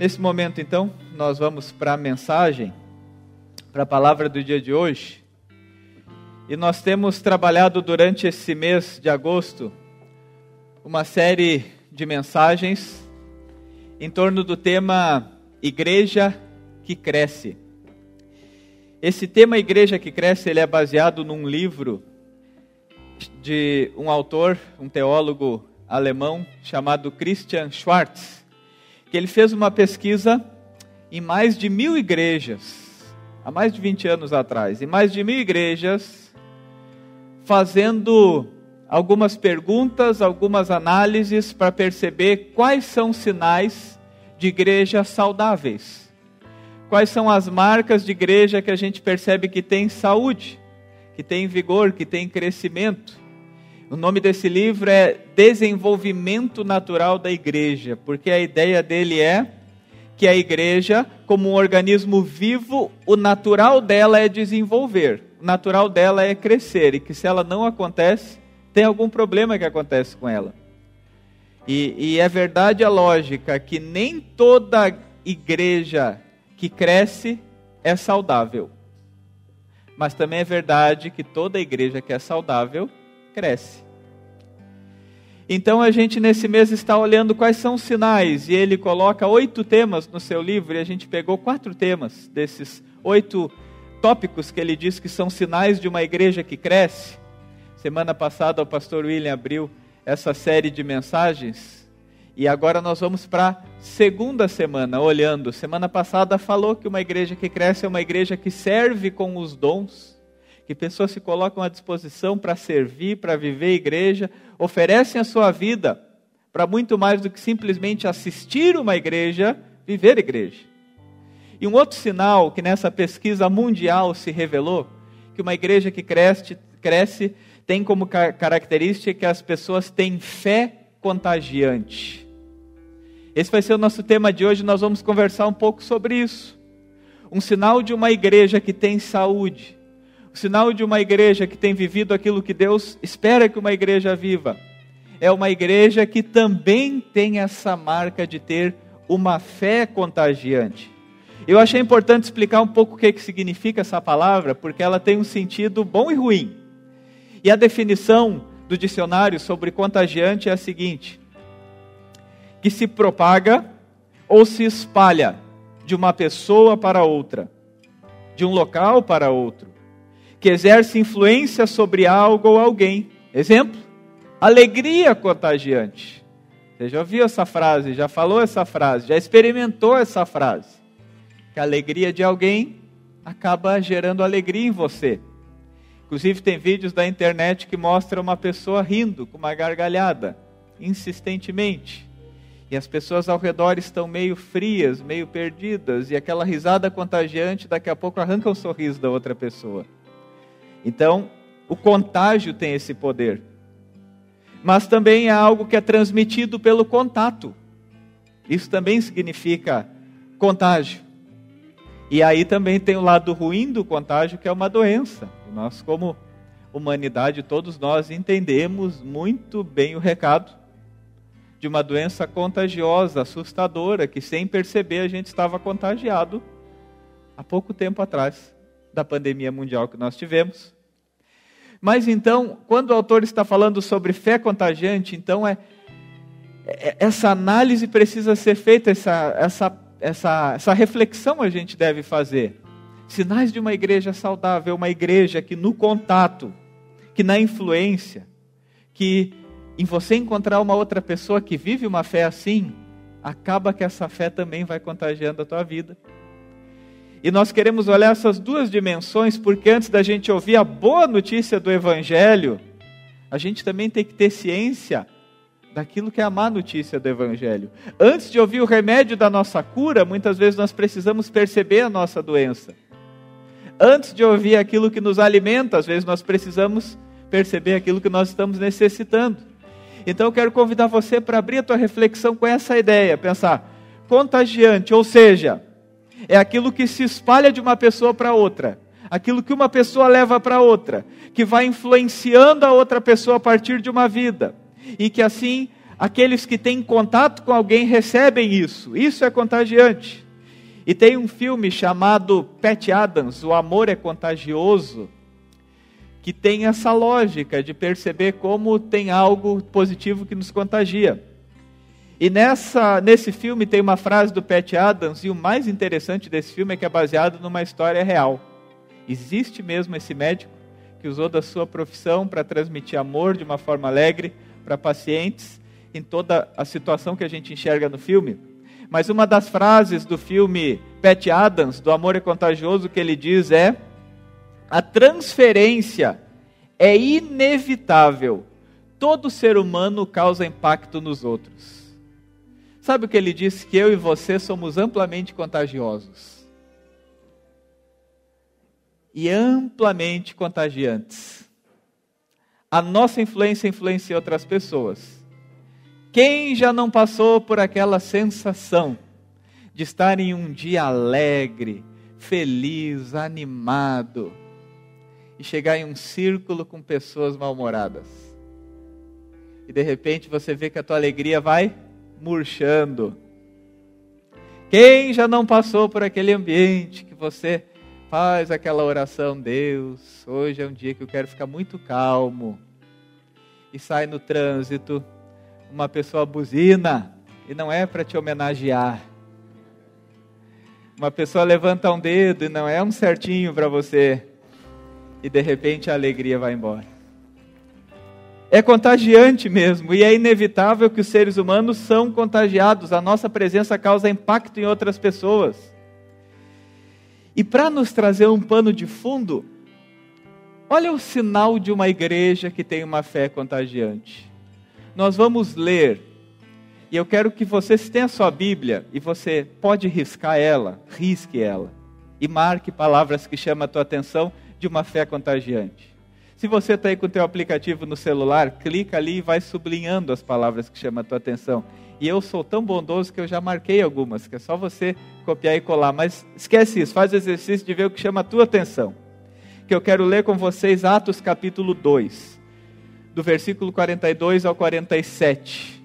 Nesse momento, então, nós vamos para a mensagem, para a palavra do dia de hoje. E nós temos trabalhado durante esse mês de agosto uma série de mensagens em torno do tema Igreja que Cresce. Esse tema Igreja que Cresce ele é baseado num livro de um autor, um teólogo alemão chamado Christian Schwarz, que ele fez uma pesquisa em mais de mil igrejas, há mais de 20 anos atrás, em mais de mil igrejas, fazendo algumas perguntas, algumas análises para perceber quais são sinais de igrejas saudáveis. Quais são as marcas de igreja que a gente percebe que tem saúde, que tem vigor, que tem crescimento? O nome desse livro é Desenvolvimento Natural da Igreja, porque a ideia dele é que a igreja, como um organismo vivo, o natural dela é desenvolver, o natural dela é crescer, e que se ela não acontece, tem algum problema que acontece com ela. E, e é verdade a lógica que nem toda igreja que cresce é saudável. Mas também é verdade que toda igreja que é saudável cresce. Então a gente nesse mês está olhando quais são os sinais, e ele coloca oito temas no seu livro, e a gente pegou quatro temas desses oito tópicos que ele diz que são sinais de uma igreja que cresce. Semana passada o pastor William abriu essa série de mensagens, e agora nós vamos para a segunda semana, olhando. Semana passada falou que uma igreja que cresce é uma igreja que serve com os dons que pessoas se colocam à disposição para servir, para viver igreja, oferecem a sua vida para muito mais do que simplesmente assistir uma igreja, viver igreja. E um outro sinal que nessa pesquisa mundial se revelou, que uma igreja que cresce, cresce tem como característica que as pessoas têm fé contagiante. Esse vai ser o nosso tema de hoje, nós vamos conversar um pouco sobre isso. Um sinal de uma igreja que tem saúde, o sinal de uma igreja que tem vivido aquilo que Deus espera que uma igreja viva é uma igreja que também tem essa marca de ter uma fé contagiante. Eu achei importante explicar um pouco o que, que significa essa palavra, porque ela tem um sentido bom e ruim. E a definição do dicionário sobre contagiante é a seguinte: que se propaga ou se espalha de uma pessoa para outra, de um local para outro, que exerce influência sobre algo ou alguém. Exemplo: alegria contagiante. Você já ouviu essa frase, já falou essa frase, já experimentou essa frase. Que a alegria de alguém acaba gerando alegria em você. Inclusive, tem vídeos da internet que mostram uma pessoa rindo com uma gargalhada, insistentemente. E as pessoas ao redor estão meio frias, meio perdidas, e aquela risada contagiante daqui a pouco arranca o um sorriso da outra pessoa. Então, o contágio tem esse poder. Mas também é algo que é transmitido pelo contato. Isso também significa contágio. E aí também tem o lado ruim do contágio, que é uma doença. Nós, como humanidade, todos nós entendemos muito bem o recado de uma doença contagiosa, assustadora, que sem perceber a gente estava contagiado há pouco tempo atrás da pandemia mundial que nós tivemos. Mas então, quando o autor está falando sobre fé contagiante, então é, é essa análise precisa ser feita, essa, essa, essa, essa reflexão a gente deve fazer. Sinais de uma igreja saudável, uma igreja que no contato, que na influência, que em você encontrar uma outra pessoa que vive uma fé assim, acaba que essa fé também vai contagiando a tua vida. E nós queremos olhar essas duas dimensões, porque antes da gente ouvir a boa notícia do Evangelho, a gente também tem que ter ciência daquilo que é a má notícia do Evangelho. Antes de ouvir o remédio da nossa cura, muitas vezes nós precisamos perceber a nossa doença. Antes de ouvir aquilo que nos alimenta, às vezes nós precisamos perceber aquilo que nós estamos necessitando. Então eu quero convidar você para abrir a tua reflexão com essa ideia, pensar contagiante, ou seja, é aquilo que se espalha de uma pessoa para outra, aquilo que uma pessoa leva para outra, que vai influenciando a outra pessoa a partir de uma vida, e que assim Aqueles que têm contato com alguém recebem isso. Isso é contagiante. E tem um filme chamado Pat Adams, O Amor é Contagioso, que tem essa lógica de perceber como tem algo positivo que nos contagia. E nessa, nesse filme tem uma frase do Pat Adams, e o mais interessante desse filme é que é baseado numa história real. Existe mesmo esse médico que usou da sua profissão para transmitir amor de uma forma alegre para pacientes em toda a situação que a gente enxerga no filme. Mas uma das frases do filme Pat Adams, do Amor é Contagioso, que ele diz é: a transferência é inevitável. Todo ser humano causa impacto nos outros. Sabe o que ele disse? Que eu e você somos amplamente contagiosos. E amplamente contagiantes. A nossa influência influencia outras pessoas. Quem já não passou por aquela sensação de estar em um dia alegre, feliz, animado, e chegar em um círculo com pessoas mal-humoradas? E de repente você vê que a tua alegria vai murchando. Quem já não passou por aquele ambiente que você faz aquela oração, Deus, hoje é um dia que eu quero ficar muito calmo. E sai no trânsito uma pessoa buzina e não é para te homenagear. Uma pessoa levanta um dedo e não é um certinho para você. E de repente a alegria vai embora. É contagiante mesmo, e é inevitável que os seres humanos são contagiados, a nossa presença causa impacto em outras pessoas. E para nos trazer um pano de fundo, olha o sinal de uma igreja que tem uma fé contagiante. Nós vamos ler, e eu quero que você, tem a sua Bíblia, e você pode riscar ela, risque ela, e marque palavras que chamam a tua atenção de uma fé contagiante. Se você está aí com o teu aplicativo no celular, clica ali e vai sublinhando as palavras que chamam a tua atenção. E eu sou tão bondoso que eu já marquei algumas, que é só você copiar e colar. Mas esquece isso, faz o exercício de ver o que chama a tua atenção. Que eu quero ler com vocês Atos capítulo 2, do versículo 42 ao 47.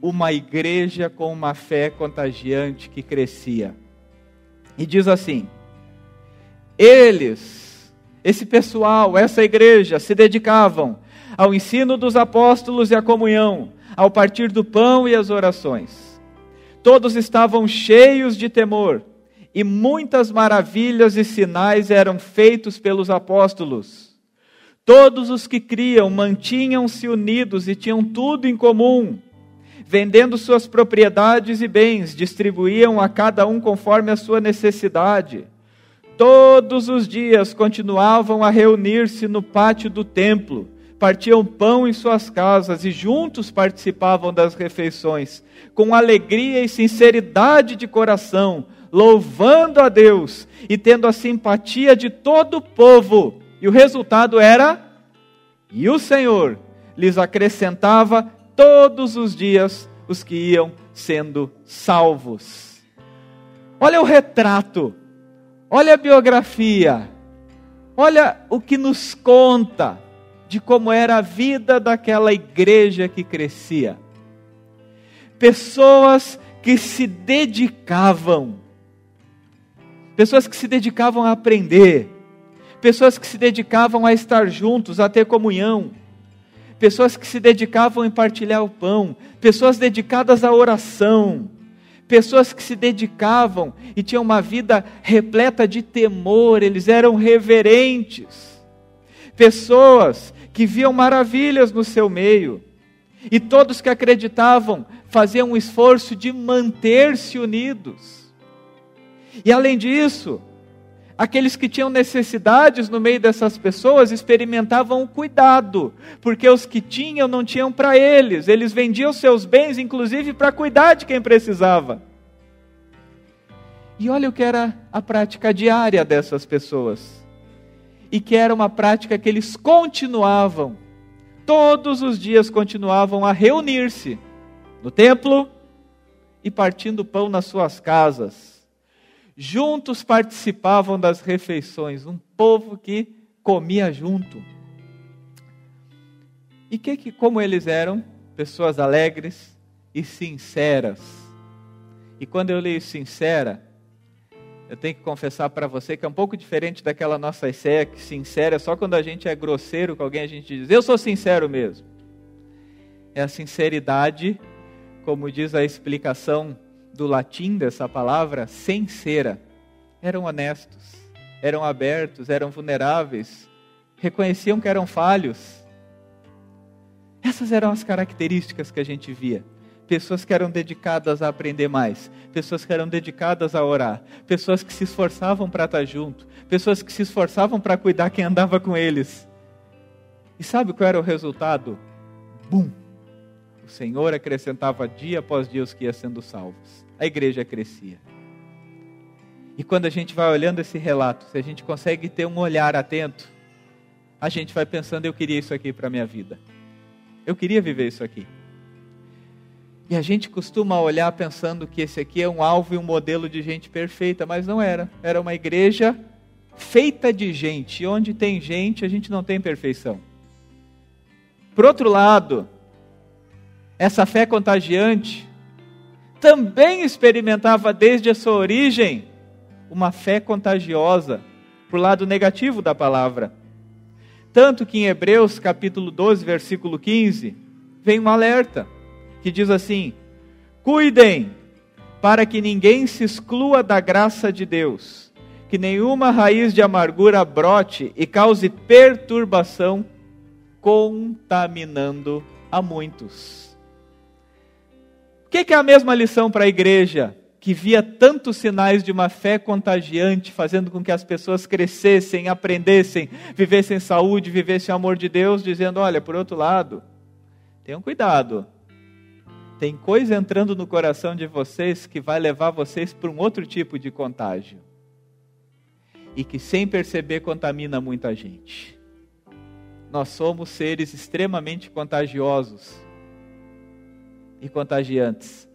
Uma igreja com uma fé contagiante que crescia. E diz assim: Eles esse pessoal, essa igreja, se dedicavam ao ensino dos apóstolos e à comunhão, ao partir do pão e às orações. Todos estavam cheios de temor, e muitas maravilhas e sinais eram feitos pelos apóstolos. Todos os que criam mantinham-se unidos e tinham tudo em comum. Vendendo suas propriedades e bens, distribuíam a cada um conforme a sua necessidade Todos os dias continuavam a reunir-se no pátio do templo, partiam pão em suas casas e juntos participavam das refeições, com alegria e sinceridade de coração, louvando a Deus e tendo a simpatia de todo o povo. E o resultado era: e o Senhor lhes acrescentava todos os dias os que iam sendo salvos. Olha o retrato Olha a biografia. Olha o que nos conta de como era a vida daquela igreja que crescia. Pessoas que se dedicavam, pessoas que se dedicavam a aprender, pessoas que se dedicavam a estar juntos, a ter comunhão, pessoas que se dedicavam em partilhar o pão, pessoas dedicadas à oração, pessoas que se dedicavam e tinham uma vida repleta de temor, eles eram reverentes, pessoas que viam maravilhas no seu meio, e todos que acreditavam faziam um esforço de manter-se unidos. E além disso, aqueles que tinham necessidades no meio dessas pessoas experimentavam o cuidado, porque os que tinham não tinham para eles, eles vendiam seus bens, inclusive para cuidar de quem precisava. E olha o que era a prática diária dessas pessoas, e que era uma prática que eles continuavam, todos os dias continuavam a reunir-se no templo e partindo pão nas suas casas juntos participavam das refeições, um povo que comia junto. E que, que como eles eram pessoas alegres e sinceras. E quando eu leio sincera, eu tenho que confessar para você que é um pouco diferente daquela nossa ideia que sincera é só quando a gente é grosseiro com alguém a gente diz, eu sou sincero mesmo. É a sinceridade, como diz a explicação do latim dessa palavra, sincera. Eram honestos, eram abertos, eram vulneráveis, reconheciam que eram falhos. Essas eram as características que a gente via pessoas que eram dedicadas a aprender mais, pessoas que eram dedicadas a orar, pessoas que se esforçavam para estar junto, pessoas que se esforçavam para cuidar quem andava com eles. E sabe qual era o resultado? Bum! Senhor acrescentava dia após dia os que iam sendo salvos. A igreja crescia. E quando a gente vai olhando esse relato, se a gente consegue ter um olhar atento, a gente vai pensando: eu queria isso aqui para a minha vida. Eu queria viver isso aqui. E a gente costuma olhar pensando que esse aqui é um alvo e um modelo de gente perfeita, mas não era. Era uma igreja feita de gente. E onde tem gente, a gente não tem perfeição. Por outro lado, essa fé contagiante também experimentava desde a sua origem uma fé contagiosa, por lado negativo da palavra. Tanto que em Hebreus capítulo 12, versículo 15, vem um alerta que diz assim: Cuidem para que ninguém se exclua da graça de Deus, que nenhuma raiz de amargura brote e cause perturbação, contaminando a muitos. O que é a mesma lição para a igreja? que via tantos sinais de uma fé contagiante, fazendo com que as pessoas crescessem, aprendessem, vivessem saúde, vivessem o amor de Deus, dizendo: olha, por outro lado, tenham cuidado, tem coisa entrando no coração de vocês que vai levar vocês para um outro tipo de contágio. E que sem perceber contamina muita gente. Nós somos seres extremamente contagiosos e contagiantes.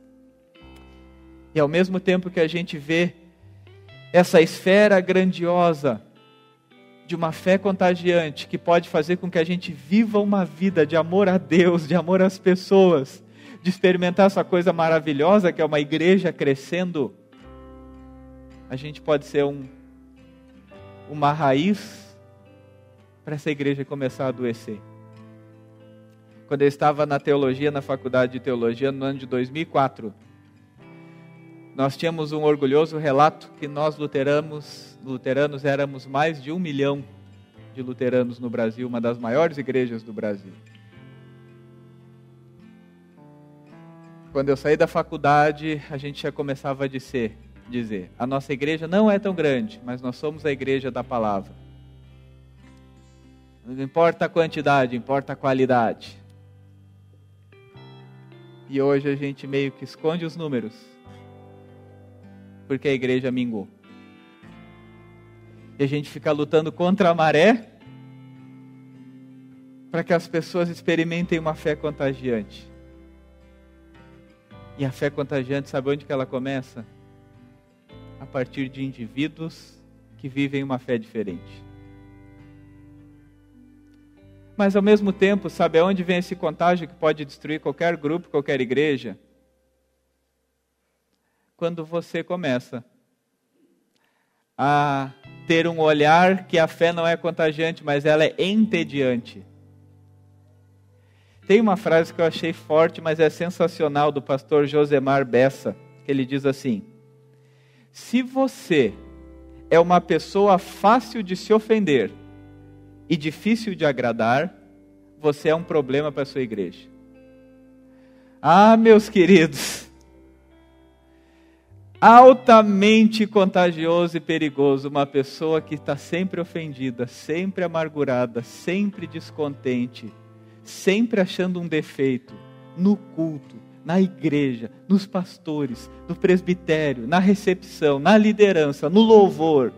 E ao mesmo tempo que a gente vê essa esfera grandiosa de uma fé contagiante que pode fazer com que a gente viva uma vida de amor a Deus, de amor às pessoas, de experimentar essa coisa maravilhosa que é uma igreja crescendo, a gente pode ser um, uma raiz para essa igreja começar a adoecer. Quando eu estava na teologia, na faculdade de teologia, no ano de 2004, nós tínhamos um orgulhoso relato que nós luteranos, luteranos éramos mais de um milhão de luteranos no Brasil, uma das maiores igrejas do Brasil. Quando eu saí da faculdade, a gente já começava a dizer, dizer: a nossa igreja não é tão grande, mas nós somos a igreja da palavra. Não importa a quantidade, importa a qualidade. E hoje a gente meio que esconde os números, porque a igreja mingou. E a gente fica lutando contra a maré para que as pessoas experimentem uma fé contagiante. E a fé contagiante, sabe onde que ela começa? A partir de indivíduos que vivem uma fé diferente. Mas ao mesmo tempo, sabe aonde vem esse contágio que pode destruir qualquer grupo, qualquer igreja? Quando você começa a ter um olhar que a fé não é contagiante, mas ela é entediante. Tem uma frase que eu achei forte, mas é sensacional, do pastor Josemar Bessa, que ele diz assim: Se você é uma pessoa fácil de se ofender e difícil de agradar, você é um problema para a sua igreja. Ah, meus queridos, altamente contagioso e perigoso uma pessoa que está sempre ofendida, sempre amargurada, sempre descontente sempre achando um defeito no culto, na igreja, nos pastores, no presbitério, na recepção, na liderança, no louvor,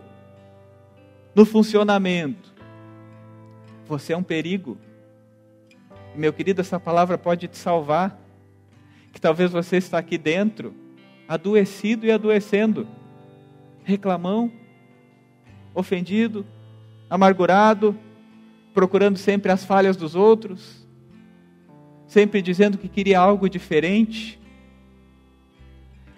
no funcionamento. Você é um perigo. Meu querido, essa palavra pode te salvar. Que talvez você está aqui dentro, adoecido e adoecendo, reclamão, ofendido, amargurado, procurando sempre as falhas dos outros, sempre dizendo que queria algo diferente,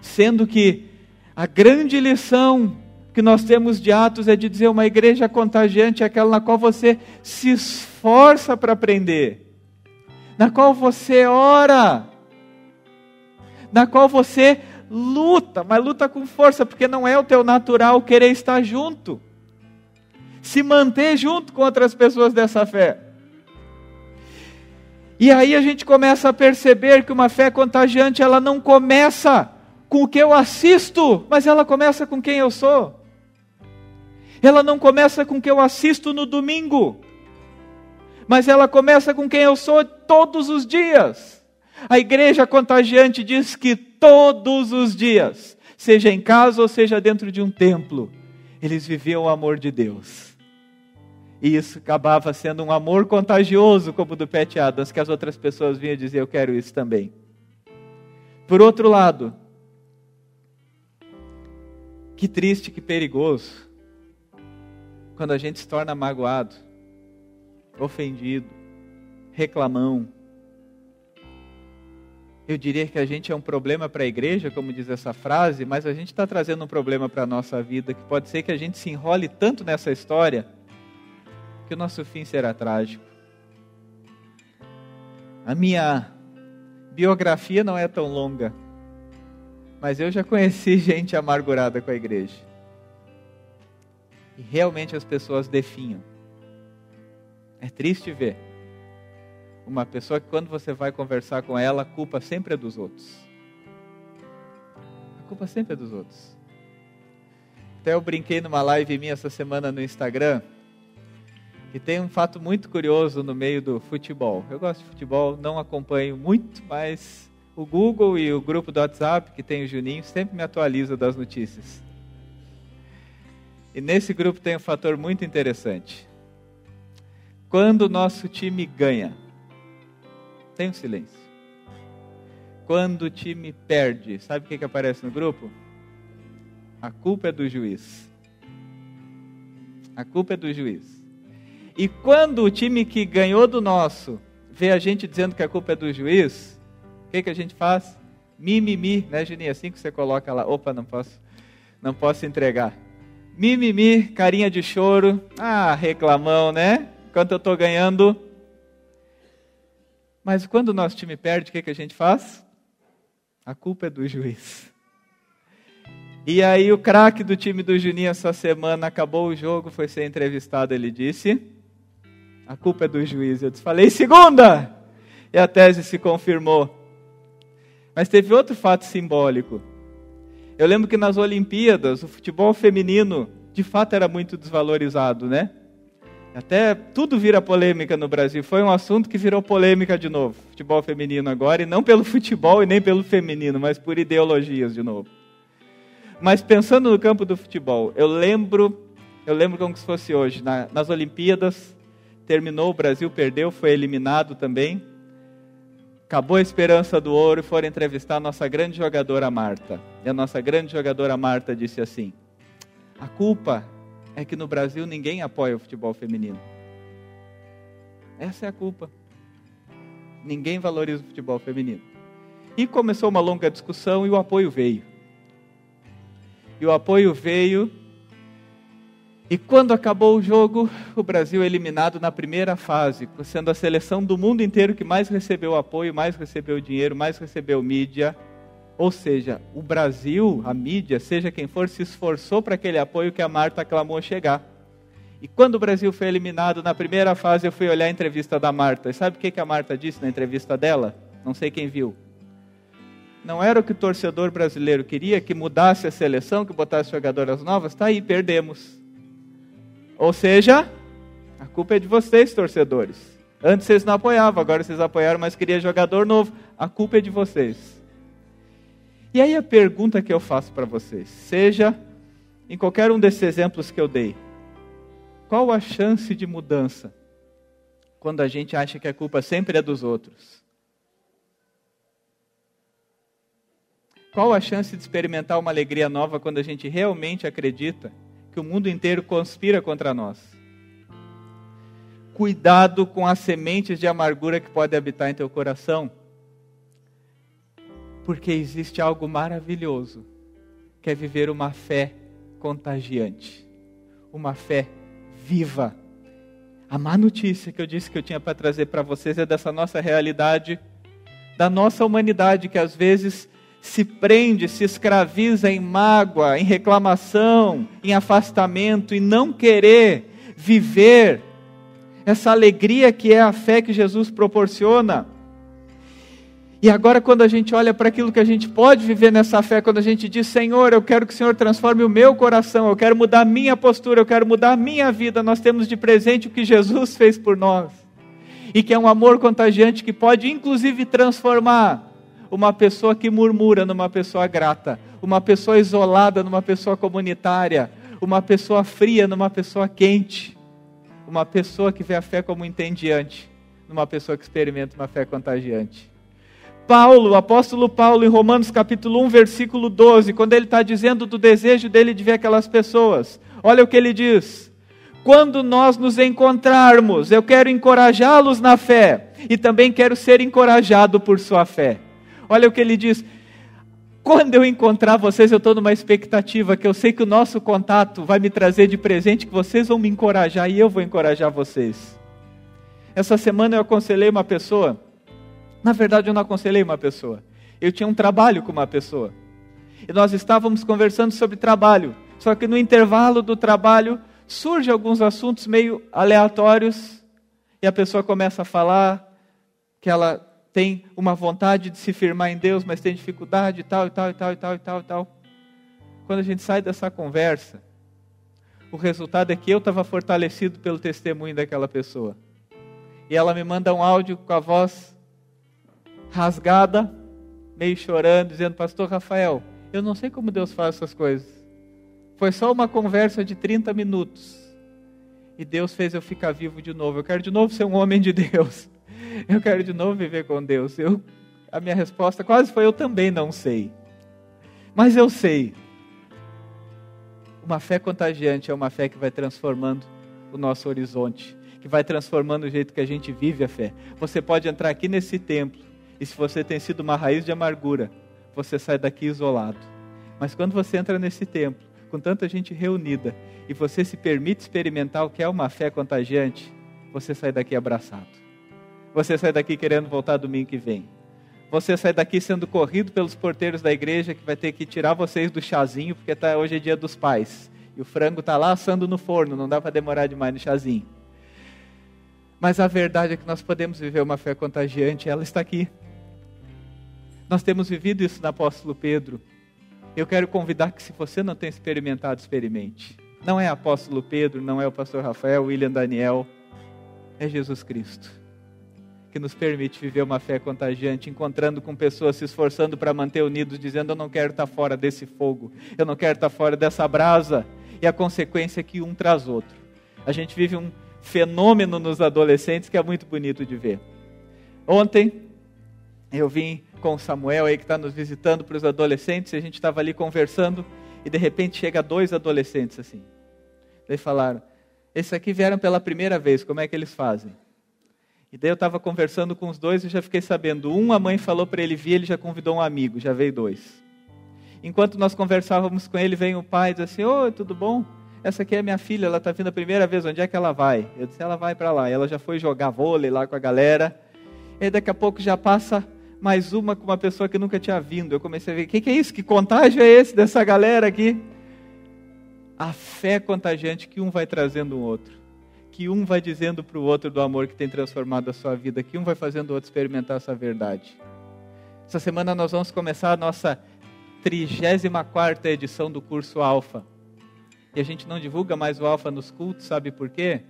sendo que a grande lição que nós temos de Atos é de dizer uma igreja contagiante é aquela na qual você se esforça para aprender, na qual você ora, na qual você luta, mas luta com força, porque não é o teu natural querer estar junto, se manter junto com outras pessoas dessa fé. E aí a gente começa a perceber que uma fé contagiante, ela não começa com o que eu assisto, mas ela começa com quem eu sou. Ela não começa com que eu assisto no domingo, mas ela começa com quem eu sou todos os dias. A igreja contagiante diz que todos os dias, seja em casa ou seja dentro de um templo, eles viviam o amor de Deus. E isso acabava sendo um amor contagioso, como o do Pet Adams, que as outras pessoas vinham dizer: Eu quero isso também. Por outro lado, que triste, que perigoso, quando a gente se torna magoado, ofendido, reclamão. Eu diria que a gente é um problema para a igreja, como diz essa frase, mas a gente está trazendo um problema para a nossa vida, que pode ser que a gente se enrole tanto nessa história, que o nosso fim será trágico. A minha biografia não é tão longa, mas eu já conheci gente amargurada com a igreja e realmente as pessoas definham. É triste ver uma pessoa que quando você vai conversar com ela, a culpa sempre é dos outros. A culpa sempre é dos outros. Até eu brinquei numa live minha essa semana no Instagram, e tem um fato muito curioso no meio do futebol. Eu gosto de futebol, não acompanho muito, mas o Google e o grupo do WhatsApp, que tem o Juninho, sempre me atualiza das notícias. E nesse grupo tem um fator muito interessante. Quando o nosso time ganha, tem um silêncio. Quando o time perde, sabe o que, que aparece no grupo? A culpa é do juiz. A culpa é do juiz. E quando o time que ganhou do nosso vê a gente dizendo que a culpa é do juiz, o que, que a gente faz? Mimimi, né, Juninho? Assim que você coloca lá, opa, não posso, não posso entregar. Mimimi, carinha de choro. Ah, reclamão, né? Quanto eu estou ganhando. Mas quando o nosso time perde, o que, que a gente faz? A culpa é do juiz. E aí o craque do time do Juninho essa semana acabou o jogo, foi ser entrevistado, ele disse: "A culpa é do juiz". Eu disse: "Falei segunda". E a tese se confirmou. Mas teve outro fato simbólico. Eu lembro que nas Olimpíadas, o futebol feminino, de fato, era muito desvalorizado, né? Até tudo vira polêmica no Brasil. Foi um assunto que virou polêmica de novo. Futebol feminino agora, e não pelo futebol e nem pelo feminino, mas por ideologias de novo. Mas pensando no campo do futebol, eu lembro, eu lembro como se fosse hoje, na, nas Olimpíadas, terminou, o Brasil perdeu, foi eliminado também. Acabou a esperança do ouro e foram entrevistar a nossa grande jogadora Marta. E a nossa grande jogadora Marta disse assim: A culpa é que no Brasil ninguém apoia o futebol feminino. Essa é a culpa. Ninguém valoriza o futebol feminino. E começou uma longa discussão e o apoio veio. E o apoio veio e quando acabou o jogo, o Brasil eliminado na primeira fase, sendo a seleção do mundo inteiro que mais recebeu apoio, mais recebeu dinheiro, mais recebeu mídia. Ou seja, o Brasil, a mídia, seja quem for, se esforçou para aquele apoio que a Marta clamou chegar. E quando o Brasil foi eliminado na primeira fase, eu fui olhar a entrevista da Marta. E sabe o que a Marta disse na entrevista dela? Não sei quem viu. Não era o que o torcedor brasileiro queria, que mudasse a seleção, que botasse jogadoras novas? Está aí, perdemos. Ou seja, a culpa é de vocês, torcedores. Antes vocês não apoiavam, agora vocês apoiaram, mas queria jogador novo. A culpa é de vocês. E aí a pergunta que eu faço para vocês, seja em qualquer um desses exemplos que eu dei, qual a chance de mudança quando a gente acha que a culpa sempre é dos outros? Qual a chance de experimentar uma alegria nova quando a gente realmente acredita que o mundo inteiro conspira contra nós. cuidado com as sementes de amargura que podem habitar em teu coração. Porque existe algo maravilhoso, que é viver uma fé contagiante, uma fé viva. A má notícia que eu disse que eu tinha para trazer para vocês é dessa nossa realidade, da nossa humanidade que às vezes se prende, se escraviza em mágoa, em reclamação, em afastamento e não querer viver essa alegria que é a fé que Jesus proporciona. E agora, quando a gente olha para aquilo que a gente pode viver nessa fé, quando a gente diz, Senhor, eu quero que o Senhor transforme o meu coração, eu quero mudar a minha postura, eu quero mudar a minha vida, nós temos de presente o que Jesus fez por nós. E que é um amor contagiante que pode, inclusive, transformar uma pessoa que murmura numa pessoa grata, uma pessoa isolada numa pessoa comunitária, uma pessoa fria numa pessoa quente, uma pessoa que vê a fé como entendiante, numa pessoa que experimenta uma fé contagiante. Paulo, o apóstolo Paulo, em Romanos capítulo 1, versículo 12, quando ele está dizendo do desejo dele de ver aquelas pessoas, olha o que ele diz. Quando nós nos encontrarmos, eu quero encorajá-los na fé e também quero ser encorajado por sua fé. Olha o que ele diz. Quando eu encontrar vocês, eu estou numa expectativa que eu sei que o nosso contato vai me trazer de presente, que vocês vão me encorajar e eu vou encorajar vocês. Essa semana eu aconselhei uma pessoa na verdade, eu não aconselhei uma pessoa. Eu tinha um trabalho com uma pessoa. E nós estávamos conversando sobre trabalho. Só que no intervalo do trabalho surge alguns assuntos meio aleatórios e a pessoa começa a falar que ela tem uma vontade de se firmar em Deus, mas tem dificuldade e tal e tal e tal e tal e tal e tal. Quando a gente sai dessa conversa, o resultado é que eu estava fortalecido pelo testemunho daquela pessoa. E ela me manda um áudio com a voz rasgada, meio chorando, dizendo: Pastor Rafael, eu não sei como Deus faz essas coisas. Foi só uma conversa de 30 minutos. E Deus fez eu ficar vivo de novo. Eu quero de novo ser um homem de Deus. Eu quero de novo viver com Deus. Eu, a minha resposta quase foi: Eu também não sei. Mas eu sei. Uma fé contagiante é uma fé que vai transformando o nosso horizonte, que vai transformando o jeito que a gente vive a fé. Você pode entrar aqui nesse templo e se você tem sido uma raiz de amargura, você sai daqui isolado. Mas quando você entra nesse templo, com tanta gente reunida, e você se permite experimentar o que é uma fé contagiante, você sai daqui abraçado. Você sai daqui querendo voltar domingo que vem. Você sai daqui sendo corrido pelos porteiros da igreja que vai ter que tirar vocês do chazinho, porque tá, hoje é dia dos pais. E o frango está lá assando no forno, não dá para demorar demais no chazinho. Mas a verdade é que nós podemos viver uma fé contagiante, ela está aqui. Nós temos vivido isso na apóstolo Pedro. Eu quero convidar que, se você não tem experimentado, experimente. Não é apóstolo Pedro, não é o pastor Rafael, William Daniel, é Jesus Cristo. Que nos permite viver uma fé contagiante, encontrando com pessoas se esforçando para manter unidos, dizendo: Eu não quero estar fora desse fogo, eu não quero estar fora dessa brasa. E a consequência é que um traz outro. A gente vive um fenômeno nos adolescentes que é muito bonito de ver. Ontem, eu vim com Samuel aí que está nos visitando para os adolescentes, e a gente estava ali conversando, e de repente chega dois adolescentes assim. Daí falaram, esses aqui vieram pela primeira vez, como é que eles fazem? E daí eu estava conversando com os dois e já fiquei sabendo. Um, a mãe falou para ele vir, ele já convidou um amigo, já veio dois. Enquanto nós conversávamos com ele, vem o pai e diz assim: Oi, tudo bom? Essa aqui é minha filha, ela está vindo a primeira vez, onde é que ela vai? Eu disse: Ela vai para lá. Ela já foi jogar vôlei lá com a galera. E daqui a pouco já passa mais uma com uma pessoa que nunca tinha vindo. Eu comecei a ver: o que, que é isso? Que contágio é esse dessa galera aqui? A fé contagiante que um vai trazendo o outro. Que um vai dizendo para o outro do amor que tem transformado a sua vida. Que um vai fazendo o outro experimentar essa verdade. Essa semana nós vamos começar a nossa 34 edição do curso Alfa. E a gente não divulga mais o Alfa nos cultos, sabe por quê?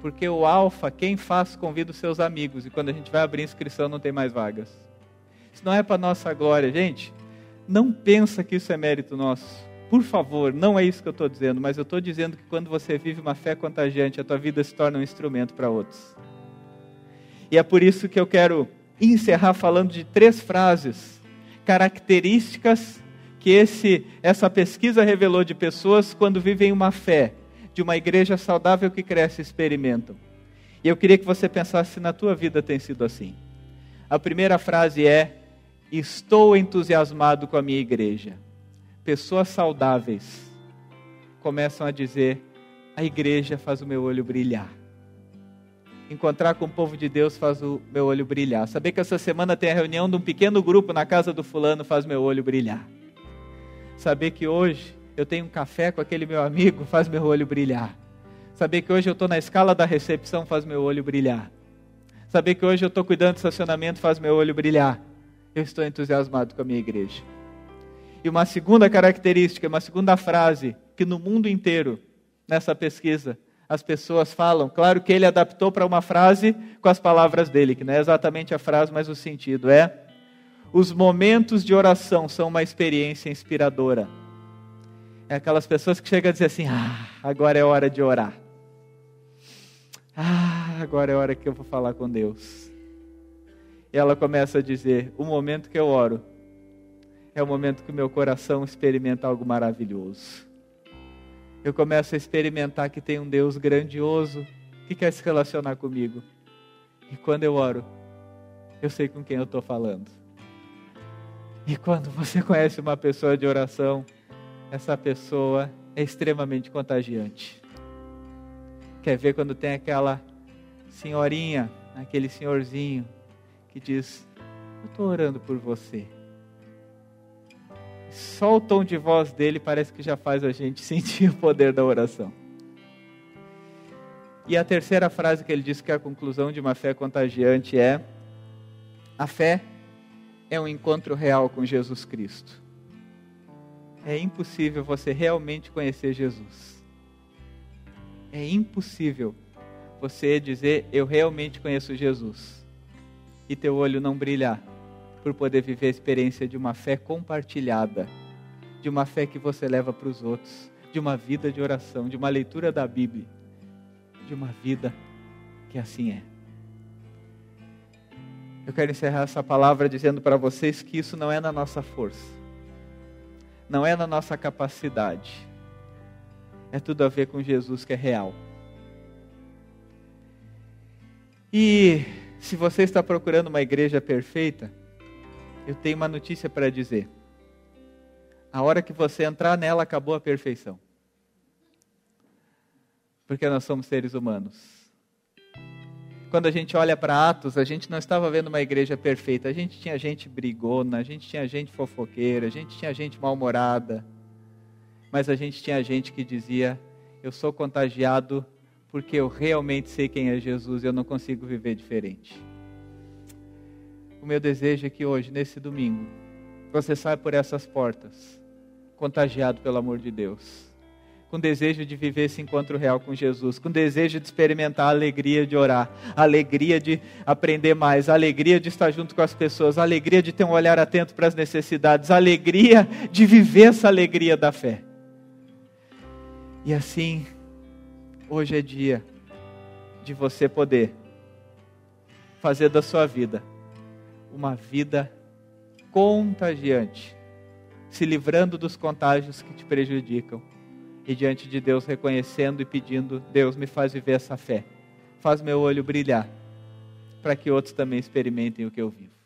Porque o alfa, quem faz, convida os seus amigos. E quando a gente vai abrir inscrição, não tem mais vagas. Isso não é para nossa glória, gente. Não pensa que isso é mérito nosso. Por favor, não é isso que eu estou dizendo, mas eu estou dizendo que quando você vive uma fé contagiante, a tua vida se torna um instrumento para outros. E é por isso que eu quero encerrar falando de três frases características que esse, essa pesquisa revelou de pessoas quando vivem uma fé de uma igreja saudável que cresce experimentam. E eu queria que você pensasse se na tua vida tem sido assim. A primeira frase é: Estou entusiasmado com a minha igreja. Pessoas saudáveis começam a dizer: A igreja faz o meu olho brilhar. Encontrar com o povo de Deus faz o meu olho brilhar. Saber que essa semana tem a reunião de um pequeno grupo na casa do fulano faz meu olho brilhar. Saber que hoje eu tenho um café com aquele meu amigo faz meu olho brilhar. Saber que hoje eu estou na escala da recepção faz meu olho brilhar. Saber que hoje eu estou cuidando do estacionamento faz meu olho brilhar. Eu estou entusiasmado com a minha igreja. E uma segunda característica, uma segunda frase que no mundo inteiro, nessa pesquisa, as pessoas falam. Claro que ele adaptou para uma frase com as palavras dele, que não é exatamente a frase, mas o sentido é: os momentos de oração são uma experiência inspiradora. É aquelas pessoas que chegam a dizer assim: ah, agora é hora de orar. Ah, agora é hora que eu vou falar com Deus. E ela começa a dizer: o momento que eu oro é o momento que o meu coração experimenta algo maravilhoso. Eu começo a experimentar que tem um Deus grandioso que quer se relacionar comigo. E quando eu oro, eu sei com quem eu estou falando. E quando você conhece uma pessoa de oração, essa pessoa é extremamente contagiante. Quer ver quando tem aquela senhorinha, aquele senhorzinho que diz: Eu estou orando por você. Só o tom de voz dele parece que já faz a gente sentir o poder da oração. E a terceira frase que ele diz que é a conclusão de uma fé contagiante é: A fé é um encontro real com Jesus Cristo. É impossível você realmente conhecer Jesus. É impossível você dizer eu realmente conheço Jesus. E teu olho não brilhar por poder viver a experiência de uma fé compartilhada, de uma fé que você leva para os outros, de uma vida de oração, de uma leitura da Bíblia, de uma vida que assim é. Eu quero encerrar essa palavra dizendo para vocês que isso não é na nossa força, não é na nossa capacidade, é tudo a ver com Jesus que é real. E se você está procurando uma igreja perfeita, eu tenho uma notícia para dizer. A hora que você entrar nela, acabou a perfeição. Porque nós somos seres humanos. Quando a gente olha para Atos, a gente não estava vendo uma igreja perfeita. A gente tinha gente brigona, a gente tinha gente fofoqueira, a gente tinha gente mal-humorada mas a gente tinha gente que dizia: Eu sou contagiado porque eu realmente sei quem é Jesus e eu não consigo viver diferente. O meu desejo é que hoje, nesse domingo, você saia por essas portas, contagiado pelo amor de Deus, com desejo de viver esse encontro real com Jesus, com desejo de experimentar a alegria de orar, a alegria de aprender mais, a alegria de estar junto com as pessoas, a alegria de ter um olhar atento para as necessidades, a alegria de viver essa alegria da fé. E assim, hoje é dia de você poder fazer da sua vida uma vida contagiante, se livrando dos contágios que te prejudicam e diante de Deus reconhecendo e pedindo: Deus me faz viver essa fé, faz meu olho brilhar, para que outros também experimentem o que eu vivo.